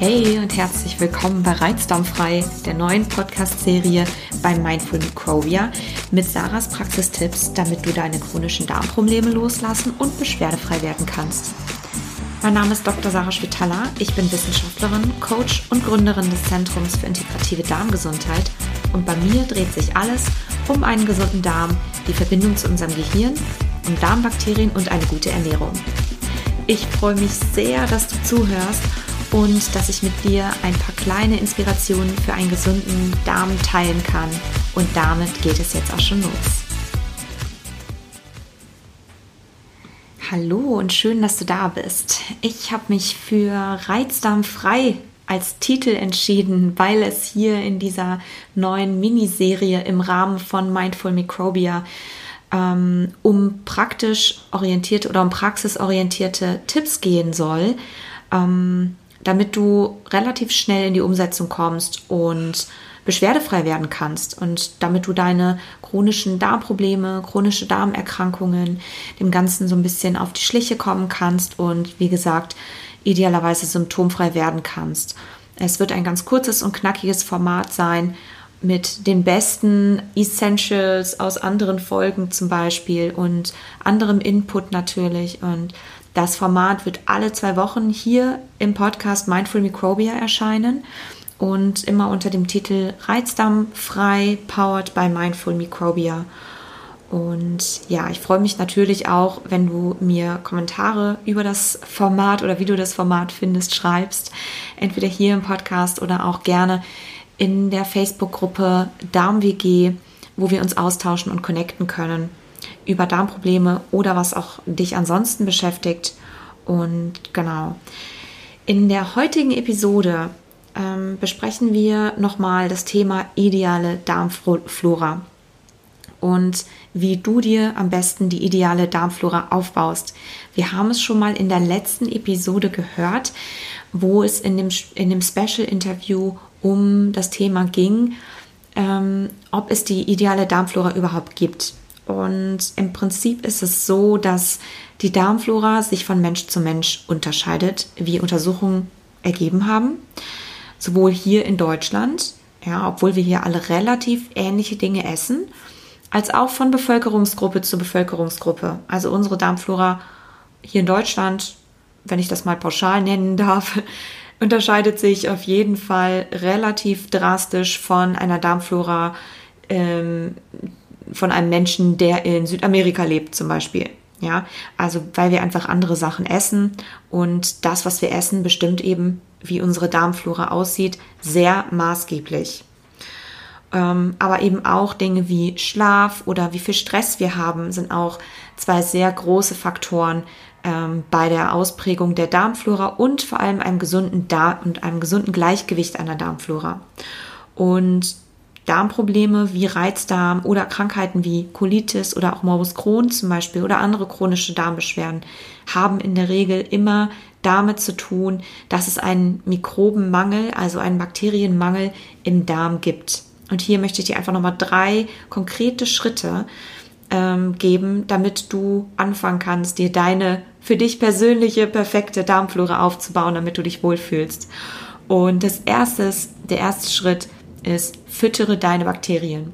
Hey und herzlich willkommen bei Reizdarmfrei, der neuen Podcast-Serie bei Mindful Microbia mit Sarahs Praxistipps, damit du deine chronischen Darmprobleme loslassen und beschwerdefrei werden kannst. Mein Name ist Dr. Sarah Schwitala, ich bin Wissenschaftlerin, Coach und Gründerin des Zentrums für integrative Darmgesundheit und bei mir dreht sich alles um einen gesunden Darm, die Verbindung zu unserem Gehirn, um Darmbakterien und eine gute Ernährung. Ich freue mich sehr, dass du zuhörst und dass ich mit dir ein paar kleine Inspirationen für einen gesunden Darm teilen kann. Und damit geht es jetzt auch schon los. Hallo und schön, dass du da bist. Ich habe mich für Reizdarmfrei als Titel entschieden, weil es hier in dieser neuen Miniserie im Rahmen von Mindful Microbia ähm, um praktisch orientierte oder um praxisorientierte Tipps gehen soll. Ähm, damit du relativ schnell in die Umsetzung kommst und beschwerdefrei werden kannst und damit du deine chronischen Darmprobleme, chronische Darmerkrankungen, dem Ganzen so ein bisschen auf die Schliche kommen kannst und wie gesagt, idealerweise symptomfrei werden kannst. Es wird ein ganz kurzes und knackiges Format sein mit den besten Essentials aus anderen Folgen zum Beispiel und anderem Input natürlich und das Format wird alle zwei Wochen hier im Podcast Mindful Microbia erscheinen und immer unter dem Titel Reizdarm frei, powered by Mindful Microbia. Und ja, ich freue mich natürlich auch, wenn du mir Kommentare über das Format oder wie du das Format findest, schreibst. Entweder hier im Podcast oder auch gerne in der Facebook-Gruppe DarmWG, wo wir uns austauschen und connecten können über Darmprobleme oder was auch dich ansonsten beschäftigt. Und genau. In der heutigen Episode ähm, besprechen wir nochmal das Thema ideale Darmflora und wie du dir am besten die ideale Darmflora aufbaust. Wir haben es schon mal in der letzten Episode gehört, wo es in dem, in dem Special-Interview um das Thema ging, ähm, ob es die ideale Darmflora überhaupt gibt. Und im Prinzip ist es so, dass die Darmflora sich von Mensch zu Mensch unterscheidet, wie Untersuchungen ergeben haben. Sowohl hier in Deutschland, ja, obwohl wir hier alle relativ ähnliche Dinge essen, als auch von Bevölkerungsgruppe zu Bevölkerungsgruppe. Also unsere Darmflora hier in Deutschland, wenn ich das mal pauschal nennen darf, unterscheidet sich auf jeden Fall relativ drastisch von einer Darmflora, ähm, von einem Menschen, der in Südamerika lebt zum Beispiel. Ja, also weil wir einfach andere Sachen essen und das, was wir essen, bestimmt eben, wie unsere Darmflora aussieht, sehr maßgeblich. Ähm, aber eben auch Dinge wie Schlaf oder wie viel Stress wir haben, sind auch zwei sehr große Faktoren ähm, bei der Ausprägung der Darmflora und vor allem einem gesunden Darm und einem gesunden Gleichgewicht einer Darmflora. Und Darmprobleme wie Reizdarm oder Krankheiten wie Colitis oder auch Morbus Crohn zum Beispiel oder andere chronische Darmbeschwerden haben in der Regel immer damit zu tun, dass es einen Mikrobenmangel, also einen Bakterienmangel im Darm gibt. Und hier möchte ich dir einfach nochmal drei konkrete Schritte ähm, geben, damit du anfangen kannst, dir deine für dich persönliche perfekte Darmflora aufzubauen, damit du dich wohlfühlst. Und das erste der erste Schritt ist, füttere deine Bakterien.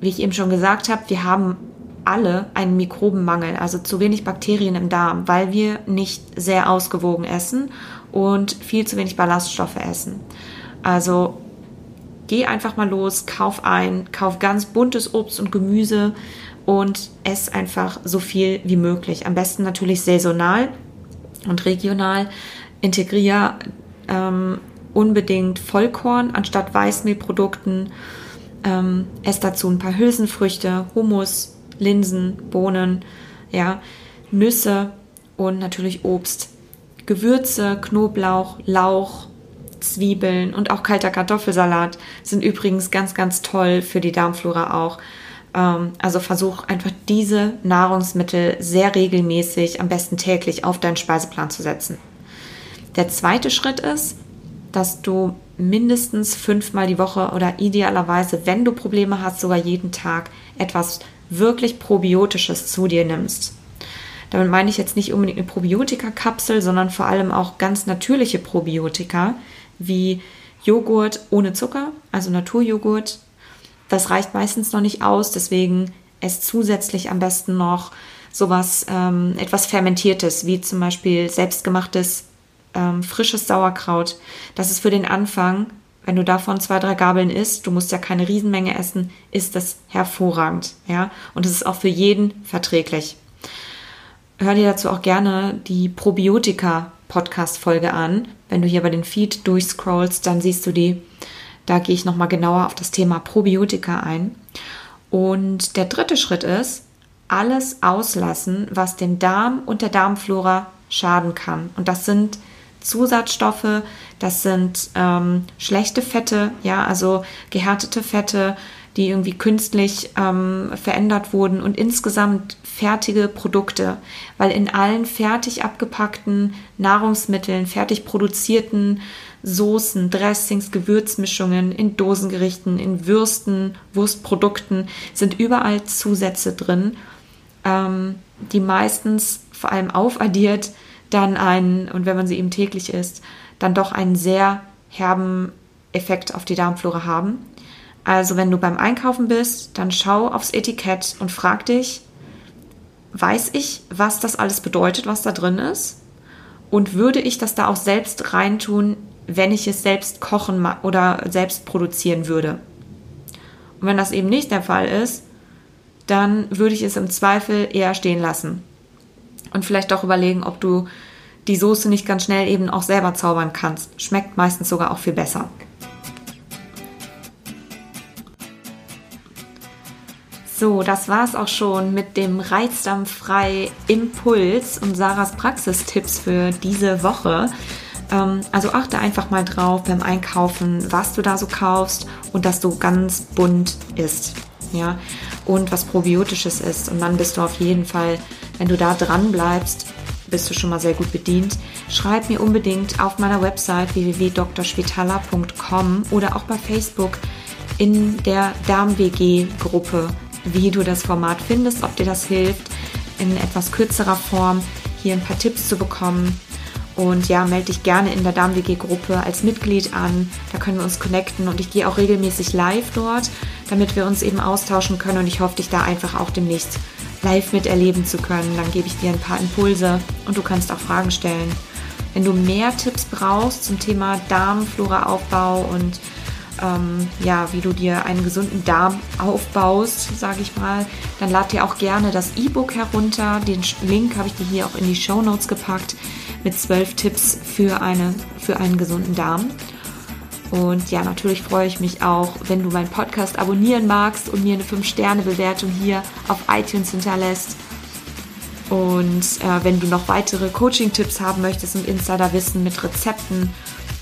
Wie ich eben schon gesagt habe, wir haben alle einen Mikrobenmangel, also zu wenig Bakterien im Darm, weil wir nicht sehr ausgewogen essen und viel zu wenig Ballaststoffe essen. Also geh einfach mal los, kauf ein, kauf ganz buntes Obst und Gemüse und ess einfach so viel wie möglich. Am besten natürlich saisonal und regional. Integrier ähm, unbedingt Vollkorn anstatt Weißmehlprodukten. Ähm, ess dazu ein paar Hülsenfrüchte, Hummus, Linsen, Bohnen, ja, Nüsse und natürlich Obst. Gewürze, Knoblauch, Lauch, Zwiebeln und auch kalter Kartoffelsalat sind übrigens ganz, ganz toll für die Darmflora auch. Ähm, also versuch einfach diese Nahrungsmittel sehr regelmäßig, am besten täglich auf deinen Speiseplan zu setzen. Der zweite Schritt ist, dass du mindestens fünfmal die Woche oder idealerweise, wenn du Probleme hast, sogar jeden Tag etwas wirklich Probiotisches zu dir nimmst. Damit meine ich jetzt nicht unbedingt eine Probiotika-Kapsel, sondern vor allem auch ganz natürliche Probiotika wie Joghurt ohne Zucker, also Naturjoghurt. Das reicht meistens noch nicht aus, deswegen es zusätzlich am besten noch sowas ähm, etwas Fermentiertes, wie zum Beispiel selbstgemachtes ähm, frisches Sauerkraut. Das ist für den Anfang, wenn du davon zwei, drei Gabeln isst, du musst ja keine Riesenmenge essen, ist das hervorragend. Ja? Und es ist auch für jeden verträglich. Hör dir dazu auch gerne die Probiotika-Podcast-Folge an. Wenn du hier bei den Feed durchscrollst, dann siehst du die. Da gehe ich nochmal genauer auf das Thema Probiotika ein. Und der dritte Schritt ist, alles auslassen, was dem Darm und der Darmflora schaden kann. Und das sind Zusatzstoffe, das sind ähm, schlechte Fette, ja, also gehärtete Fette, die irgendwie künstlich ähm, verändert wurden und insgesamt fertige Produkte, weil in allen fertig abgepackten Nahrungsmitteln, fertig produzierten Soßen, Dressings, Gewürzmischungen, in Dosengerichten, in Würsten, Wurstprodukten sind überall Zusätze drin, ähm, die meistens vor allem aufaddiert dann einen, und wenn man sie eben täglich isst, dann doch einen sehr herben Effekt auf die Darmflora haben. Also wenn du beim Einkaufen bist, dann schau aufs Etikett und frag dich, weiß ich, was das alles bedeutet, was da drin ist? Und würde ich das da auch selbst reintun, wenn ich es selbst kochen oder selbst produzieren würde? Und wenn das eben nicht der Fall ist, dann würde ich es im Zweifel eher stehen lassen. Und vielleicht auch überlegen, ob du die Soße nicht ganz schnell eben auch selber zaubern kannst. Schmeckt meistens sogar auch viel besser. So, das war es auch schon mit dem Reizdarmfrei Impuls und Sarahs Praxistipps für diese Woche. Ähm, also achte einfach mal drauf beim Einkaufen, was du da so kaufst und dass du ganz bunt isst. Ja, und was probiotisches ist. Und dann bist du auf jeden Fall, wenn du da dran bleibst, bist du schon mal sehr gut bedient. Schreib mir unbedingt auf meiner Website www.drschwitala.com oder auch bei Facebook in der Darm-WG-Gruppe wie du das Format findest, ob dir das hilft, in etwas kürzerer Form hier ein paar Tipps zu bekommen. Und ja, melde dich gerne in der Darm-WG-Gruppe als Mitglied an. Da können wir uns connecten und ich gehe auch regelmäßig live dort, damit wir uns eben austauschen können. Und ich hoffe, dich da einfach auch demnächst live miterleben zu können. Dann gebe ich dir ein paar Impulse und du kannst auch Fragen stellen. Wenn du mehr Tipps brauchst zum Thema Darmflora-Aufbau und ähm, ja, wie du dir einen gesunden Darm aufbaust, sage ich mal, dann lad dir auch gerne das E-Book herunter. Den Link habe ich dir hier auch in die Show Notes gepackt mit zwölf Tipps für, eine, für einen gesunden Darm. Und ja, natürlich freue ich mich auch, wenn du meinen Podcast abonnieren magst und mir eine 5-Sterne-Bewertung hier auf iTunes hinterlässt. Und äh, wenn du noch weitere Coaching-Tipps haben möchtest und Insider-Wissen mit Rezepten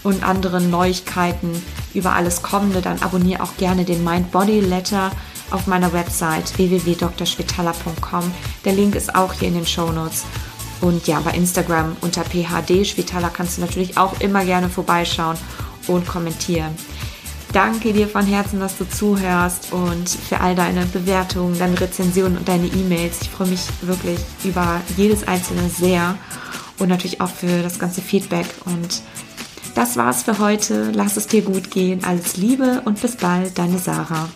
und anderen Neuigkeiten über alles Kommende, dann abonniere auch gerne den Mind Body Letter auf meiner Website www.drschwitala.com. Der Link ist auch hier in den Show Notes. Und ja, bei Instagram unter PHD Schwitala kannst du natürlich auch immer gerne vorbeischauen und kommentieren. Danke dir von Herzen, dass du zuhörst und für all deine Bewertungen, deine Rezensionen und deine E-Mails. Ich freue mich wirklich über jedes einzelne sehr und natürlich auch für das ganze Feedback und das war's für heute. Lass es dir gut gehen. Alles Liebe und bis bald, deine Sarah.